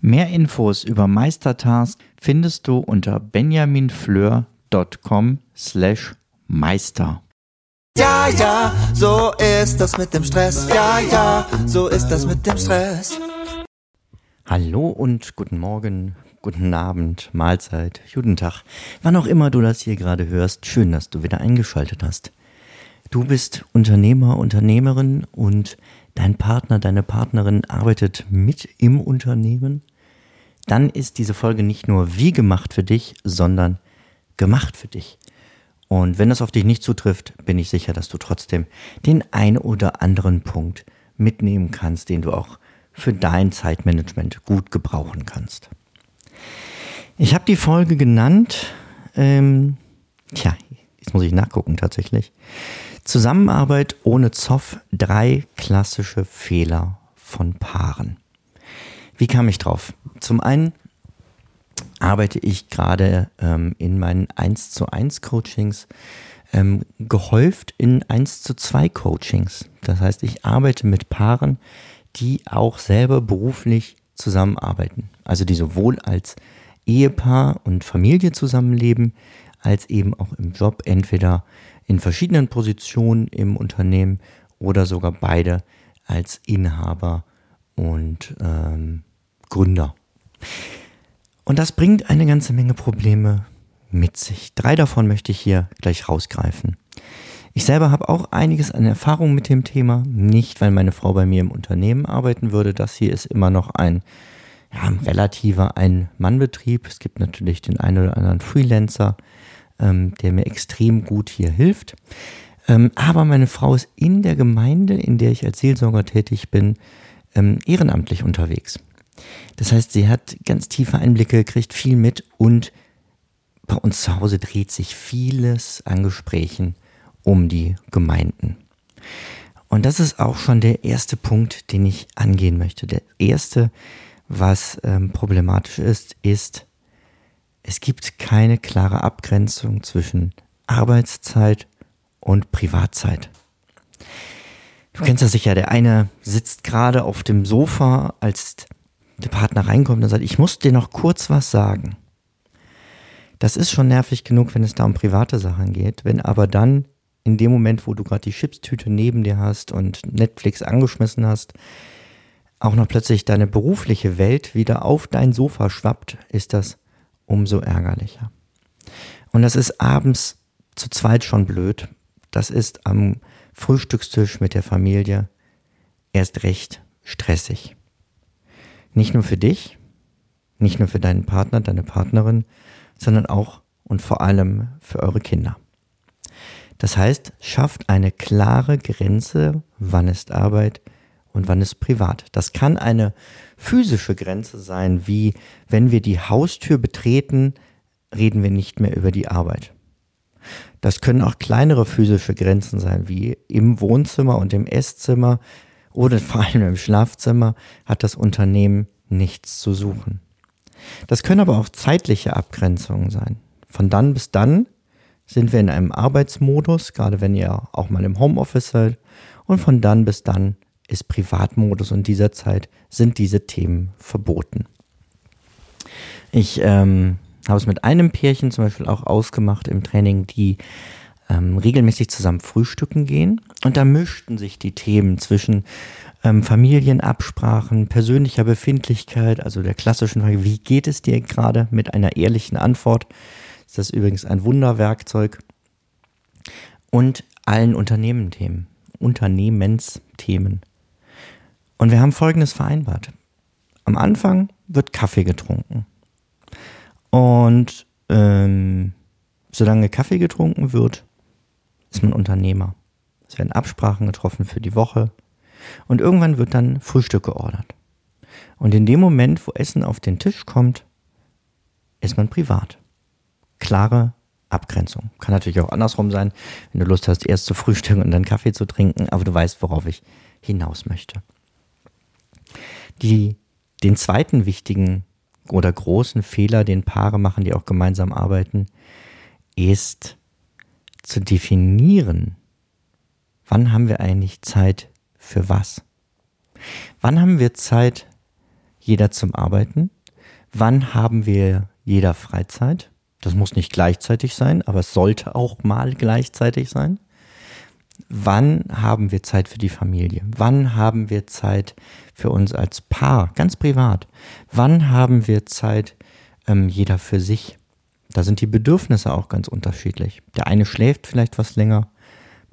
Mehr Infos über Meistertask findest du unter benjaminfleur.com slash meister. Ja, ja, so ist das mit dem Stress. Ja, ja, so ist das mit dem Stress. Hallo und guten Morgen, guten Abend, Mahlzeit, guten Tag. Wann auch immer du das hier gerade hörst, schön, dass du wieder eingeschaltet hast. Du bist Unternehmer, Unternehmerin und dein Partner, deine Partnerin arbeitet mit im Unternehmen dann ist diese Folge nicht nur wie gemacht für dich, sondern gemacht für dich. Und wenn das auf dich nicht zutrifft, bin ich sicher, dass du trotzdem den ein oder anderen Punkt mitnehmen kannst, den du auch für dein Zeitmanagement gut gebrauchen kannst. Ich habe die Folge genannt, ähm, tja, jetzt muss ich nachgucken tatsächlich. Zusammenarbeit ohne Zoff, drei klassische Fehler von Paaren. Wie kam ich drauf? Zum einen arbeite ich gerade ähm, in meinen 1 zu 1 Coachings ähm, gehäuft in 1 zu 2 Coachings. Das heißt, ich arbeite mit Paaren, die auch selber beruflich zusammenarbeiten. Also die sowohl als Ehepaar und Familie zusammenleben, als eben auch im Job entweder in verschiedenen Positionen im Unternehmen oder sogar beide als Inhaber und ähm, Gründer. Und das bringt eine ganze Menge Probleme mit sich. Drei davon möchte ich hier gleich rausgreifen. Ich selber habe auch einiges an Erfahrung mit dem Thema. Nicht, weil meine Frau bei mir im Unternehmen arbeiten würde. Das hier ist immer noch ein ja, relativer Ein-Mann-Betrieb. Es gibt natürlich den einen oder anderen Freelancer, ähm, der mir extrem gut hier hilft. Ähm, aber meine Frau ist in der Gemeinde, in der ich als Seelsorger tätig bin, ähm, ehrenamtlich unterwegs. Das heißt, sie hat ganz tiefe Einblicke, kriegt viel mit und bei uns zu Hause dreht sich vieles an Gesprächen um die Gemeinden. Und das ist auch schon der erste Punkt, den ich angehen möchte. Der erste, was ähm, problematisch ist, ist, es gibt keine klare Abgrenzung zwischen Arbeitszeit und Privatzeit. Du kennst das sicher, der eine sitzt gerade auf dem Sofa, als der Partner reinkommt und sagt, ich muss dir noch kurz was sagen. Das ist schon nervig genug, wenn es da um private Sachen geht. Wenn aber dann in dem Moment, wo du gerade die Chipstüte neben dir hast und Netflix angeschmissen hast, auch noch plötzlich deine berufliche Welt wieder auf dein Sofa schwappt, ist das umso ärgerlicher. Und das ist abends zu zweit schon blöd. Das ist am Frühstückstisch mit der Familie erst recht stressig. Nicht nur für dich, nicht nur für deinen Partner, deine Partnerin, sondern auch und vor allem für eure Kinder. Das heißt, schafft eine klare Grenze, wann ist Arbeit und wann ist privat. Das kann eine physische Grenze sein, wie wenn wir die Haustür betreten, reden wir nicht mehr über die Arbeit. Das können auch kleinere physische Grenzen sein, wie im Wohnzimmer und im Esszimmer oder vor allem im Schlafzimmer hat das Unternehmen nichts zu suchen. Das können aber auch zeitliche Abgrenzungen sein. Von dann bis dann sind wir in einem Arbeitsmodus, gerade wenn ihr auch mal im Homeoffice seid. Und von dann bis dann ist Privatmodus und dieser Zeit sind diese Themen verboten. Ich ähm, habe es mit einem Pärchen zum Beispiel auch ausgemacht im Training, die ähm, regelmäßig zusammen frühstücken gehen. Und da mischten sich die Themen zwischen ähm, Familienabsprachen, persönlicher Befindlichkeit, also der klassischen Frage, wie geht es dir gerade mit einer ehrlichen Antwort? Ist das übrigens ein Wunderwerkzeug. Und allen Unternehmenthemen, Unternehmensthemen. Und wir haben Folgendes vereinbart. Am Anfang wird Kaffee getrunken. Und ähm, solange Kaffee getrunken wird, ist man Unternehmer. Es werden Absprachen getroffen für die Woche. Und irgendwann wird dann Frühstück geordert. Und in dem Moment, wo Essen auf den Tisch kommt, ist man privat. Klare Abgrenzung. Kann natürlich auch andersrum sein, wenn du Lust hast, erst zu frühstücken und dann Kaffee zu trinken, aber du weißt, worauf ich hinaus möchte. Die, den zweiten wichtigen oder großen Fehler, den Paare machen, die auch gemeinsam arbeiten, ist zu definieren, wann haben wir eigentlich Zeit für was? Wann haben wir Zeit, jeder zum Arbeiten? Wann haben wir jeder Freizeit? Das muss nicht gleichzeitig sein, aber es sollte auch mal gleichzeitig sein. Wann haben wir Zeit für die Familie? Wann haben wir Zeit für uns als Paar, ganz privat? Wann haben wir Zeit, ähm, jeder für sich? Da sind die Bedürfnisse auch ganz unterschiedlich. Der eine schläft vielleicht was länger,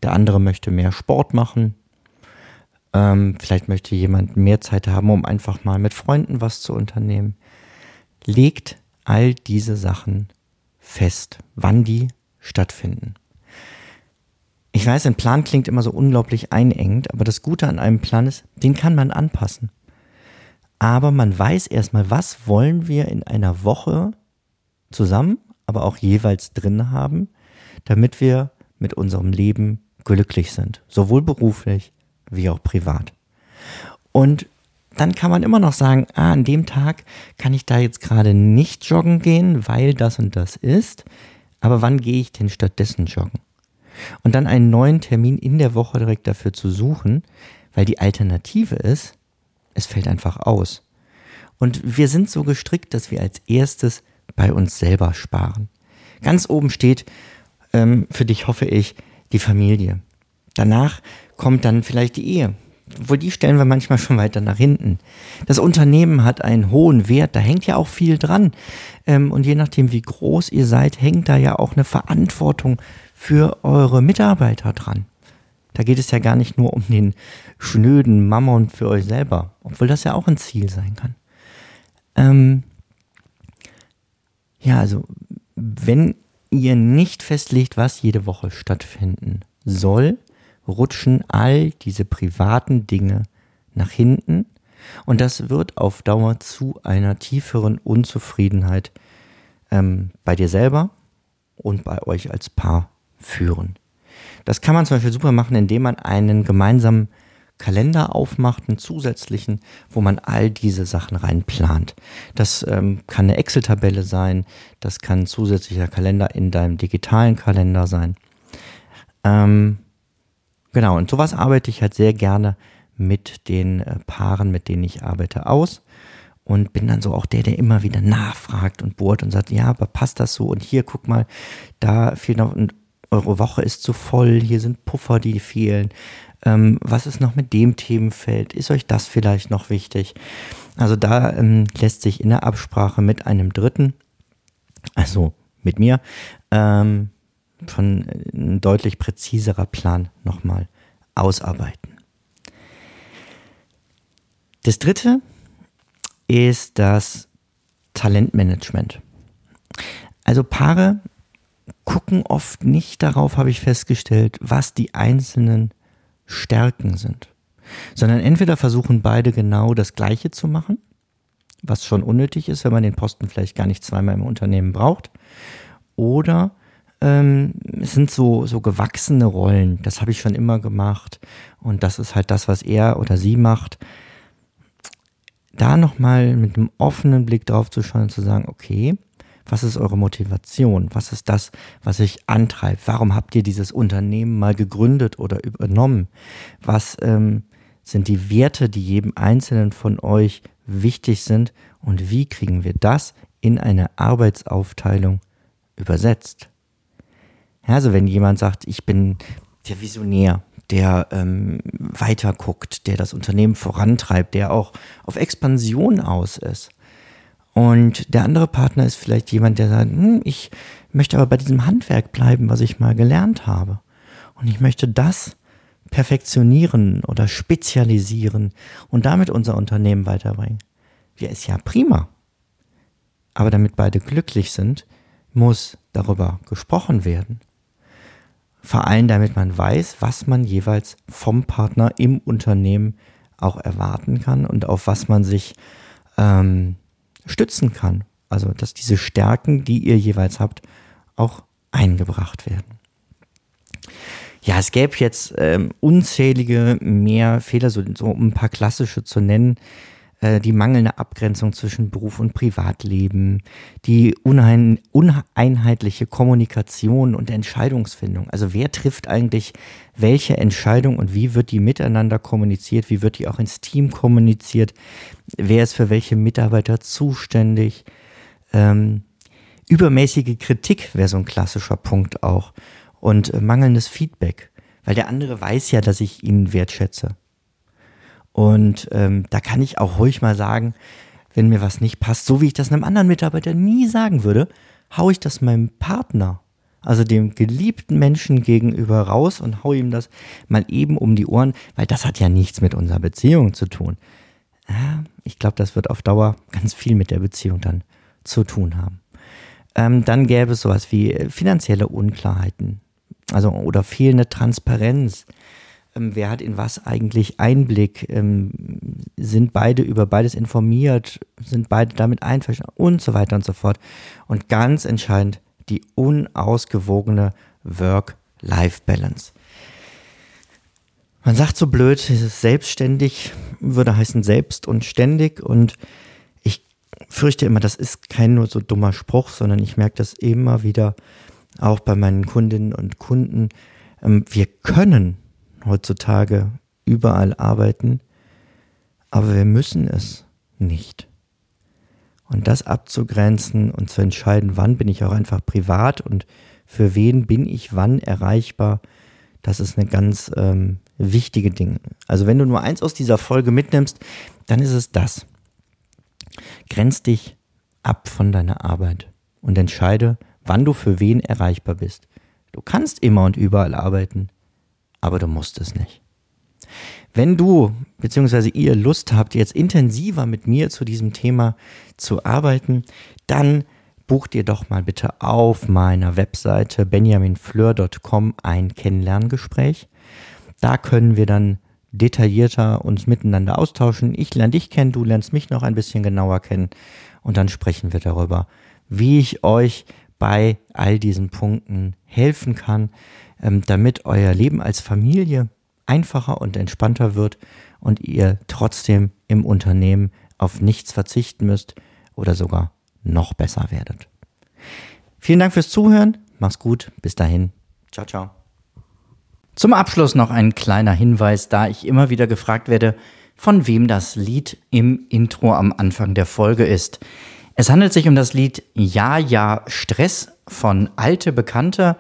der andere möchte mehr Sport machen. Ähm, vielleicht möchte jemand mehr Zeit haben, um einfach mal mit Freunden was zu unternehmen. Legt all diese Sachen fest, wann die stattfinden. Ich weiß, ein Plan klingt immer so unglaublich einengend, aber das Gute an einem Plan ist, den kann man anpassen. Aber man weiß erstmal, was wollen wir in einer Woche zusammen, aber auch jeweils drin haben, damit wir mit unserem Leben glücklich sind, sowohl beruflich wie auch privat. Und dann kann man immer noch sagen, ah, an dem Tag kann ich da jetzt gerade nicht joggen gehen, weil das und das ist. Aber wann gehe ich denn stattdessen joggen? Und dann einen neuen Termin in der Woche direkt dafür zu suchen, weil die Alternative ist, es fällt einfach aus. Und wir sind so gestrickt, dass wir als erstes bei uns selber sparen. Ganz oben steht, ähm, für dich hoffe ich, die Familie. Danach kommt dann vielleicht die Ehe obwohl die stellen wir manchmal schon weiter nach hinten. Das Unternehmen hat einen hohen Wert, da hängt ja auch viel dran. Ähm, und je nachdem, wie groß ihr seid, hängt da ja auch eine Verantwortung für eure Mitarbeiter dran. Da geht es ja gar nicht nur um den schnöden Mammon für euch selber, obwohl das ja auch ein Ziel sein kann. Ähm ja, also wenn ihr nicht festlegt, was jede Woche stattfinden soll, rutschen all diese privaten Dinge nach hinten und das wird auf Dauer zu einer tieferen Unzufriedenheit ähm, bei dir selber und bei euch als Paar führen. Das kann man zum Beispiel super machen, indem man einen gemeinsamen Kalender aufmacht, einen zusätzlichen, wo man all diese Sachen reinplant. Das ähm, kann eine Excel-Tabelle sein, das kann ein zusätzlicher Kalender in deinem digitalen Kalender sein. Ähm, Genau, und sowas arbeite ich halt sehr gerne mit den äh, Paaren, mit denen ich arbeite, aus. Und bin dann so auch der, der immer wieder nachfragt und bohrt und sagt, ja, aber passt das so? Und hier, guck mal, da fehlt noch, und eure Woche ist zu voll, hier sind Puffer, die fehlen. Ähm, was ist noch mit dem Themenfeld? Ist euch das vielleicht noch wichtig? Also da ähm, lässt sich in der Absprache mit einem Dritten, also mit mir, ähm, von äh, ein deutlich präziserer Plan nochmal ausarbeiten. Das dritte ist das Talentmanagement. Also Paare gucken oft nicht darauf, habe ich festgestellt, was die einzelnen Stärken sind, sondern entweder versuchen beide genau das Gleiche zu machen, was schon unnötig ist, wenn man den Posten vielleicht gar nicht zweimal im Unternehmen braucht, oder ähm, es sind so, so gewachsene Rollen. Das habe ich schon immer gemacht. Und das ist halt das, was er oder sie macht. Da nochmal mit einem offenen Blick drauf zu schauen und zu sagen, okay, was ist eure Motivation? Was ist das, was euch antreibt? Warum habt ihr dieses Unternehmen mal gegründet oder übernommen? Was ähm, sind die Werte, die jedem Einzelnen von euch wichtig sind? Und wie kriegen wir das in eine Arbeitsaufteilung übersetzt? Ja, also wenn jemand sagt, ich bin der Visionär, der ähm, weiter guckt, der das Unternehmen vorantreibt, der auch auf Expansion aus ist. Und der andere Partner ist vielleicht jemand, der sagt, hm, ich möchte aber bei diesem Handwerk bleiben, was ich mal gelernt habe. Und ich möchte das perfektionieren oder spezialisieren und damit unser Unternehmen weiterbringen. Ja, ist ja prima. Aber damit beide glücklich sind, muss darüber gesprochen werden. Vor allem, damit man weiß, was man jeweils vom Partner im Unternehmen auch erwarten kann und auf was man sich ähm, stützen kann. Also, dass diese Stärken, die ihr jeweils habt, auch eingebracht werden. Ja, es gäbe jetzt ähm, unzählige mehr Fehler, so, so um ein paar klassische zu nennen. Äh, die mangelnde Abgrenzung zwischen Beruf und Privatleben, die unein, uneinheitliche Kommunikation und Entscheidungsfindung. Also wer trifft eigentlich welche Entscheidung und wie wird die miteinander kommuniziert, wie wird die auch ins Team kommuniziert, wer ist für welche Mitarbeiter zuständig. Ähm, übermäßige Kritik wäre so ein klassischer Punkt auch und äh, mangelndes Feedback, weil der andere weiß ja, dass ich ihn wertschätze. Und ähm, da kann ich auch ruhig mal sagen, wenn mir was nicht passt, so wie ich das einem anderen Mitarbeiter nie sagen würde, hau ich das meinem Partner, also dem geliebten Menschen gegenüber raus und hau ihm das mal eben um die Ohren, weil das hat ja nichts mit unserer Beziehung zu tun. Ich glaube, das wird auf Dauer ganz viel mit der Beziehung dann zu tun haben. Ähm, dann gäbe es sowas wie äh, finanzielle Unklarheiten, also oder fehlende Transparenz. Ähm, wer hat in was eigentlich Einblick? Ähm, sind beide über beides informiert? Sind beide damit einverstanden? Und so weiter und so fort. Und ganz entscheidend die unausgewogene Work-Life-Balance. Man sagt so blöd, selbstständig würde heißen selbst und ständig und ich fürchte immer, das ist kein nur so dummer Spruch, sondern ich merke das immer wieder auch bei meinen Kundinnen und Kunden. Ähm, wir können heutzutage überall arbeiten, aber wir müssen es nicht. Und das abzugrenzen und zu entscheiden, wann bin ich auch einfach privat und für wen bin ich wann erreichbar, das ist eine ganz ähm, wichtige Ding. Also wenn du nur eins aus dieser Folge mitnimmst, dann ist es das. Grenz dich ab von deiner Arbeit und entscheide, wann du für wen erreichbar bist. Du kannst immer und überall arbeiten, aber du musst es nicht. Wenn du bzw. ihr Lust habt, jetzt intensiver mit mir zu diesem Thema zu arbeiten, dann bucht ihr doch mal bitte auf meiner Webseite benjaminfleur.com ein Kennenlerngespräch. Da können wir dann detaillierter uns miteinander austauschen. Ich lerne dich kennen, du lernst mich noch ein bisschen genauer kennen und dann sprechen wir darüber, wie ich euch bei all diesen Punkten helfen kann, damit euer Leben als Familie einfacher und entspannter wird und ihr trotzdem im Unternehmen auf nichts verzichten müsst oder sogar noch besser werdet. Vielen Dank fürs Zuhören. Mach's gut. Bis dahin. Ciao, ciao. Zum Abschluss noch ein kleiner Hinweis, da ich immer wieder gefragt werde, von wem das Lied im Intro am Anfang der Folge ist. Es handelt sich um das Lied Ja, ja, Stress von Alte Bekannte